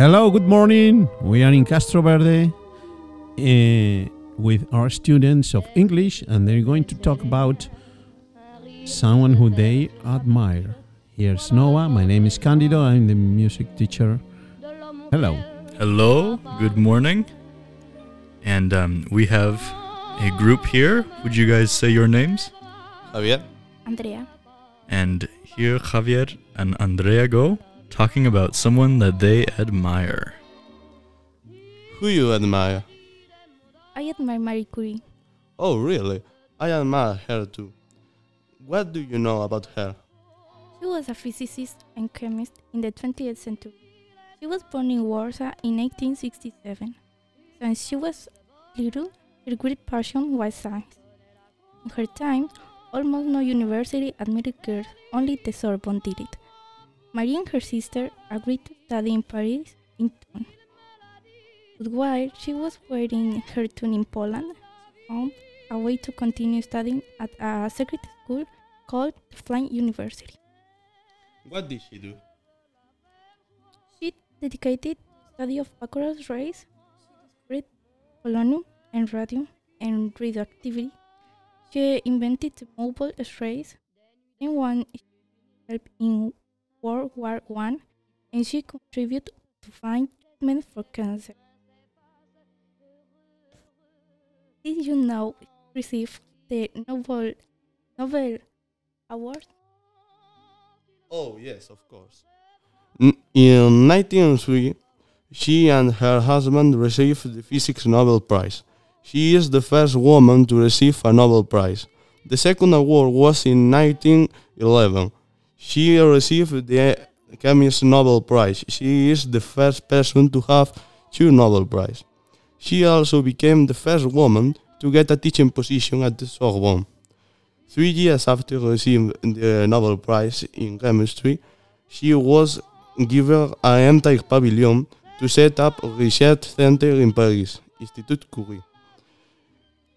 Hello, good morning. We are in Castro Verde uh, with our students of English, and they're going to talk about someone who they admire. Here's Noah. My name is Candido. I'm the music teacher. Hello. Hello, good morning. And um, we have a group here. Would you guys say your names? Javier? Andrea. And here Javier and Andrea go talking about someone that they admire. Who you admire? I admire Marie Curie. Oh, really? I admire her too. What do you know about her? She was a physicist and chemist in the 20th century. She was born in Warsaw in 1867. Since she was little, her great passion was science. In her time, almost no university admitted girls, only the Sorbonne did it. Marie and her sister agreed to study in Paris in turn. But while she was wearing her tune in Poland, she found a way to continue studying at a secret school called the Flying University. What did she do? She dedicated study of Becquerel rays. Polonium and radium and radioactivity. She invented the mobile X-rays and one helped in World War One, and she contributed to find treatment for cancer. Did you know she received the Nobel Nobel Award? Oh, yes, of course. N- in 1903, she and her husband received the Physics Nobel Prize. She is the first woman to receive a Nobel Prize. The second award was in 1911. She received the Chemistry Nobel Prize. She is the first person to have two Nobel Prizes. She also became the first woman to get a teaching position at the Sorbonne. Three years after receiving the Nobel Prize in Chemistry, she was given an entire pavilion to set up a research center in Paris, Institut Curie.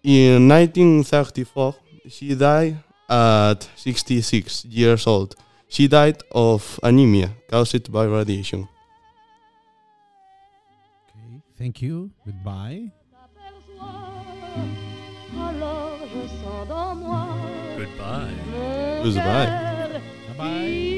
In 1934, she died at 66 years old. She died of anemia caused by radiation. Okay, thank you. Goodbye. Goodbye. Goodbye. Bye bye.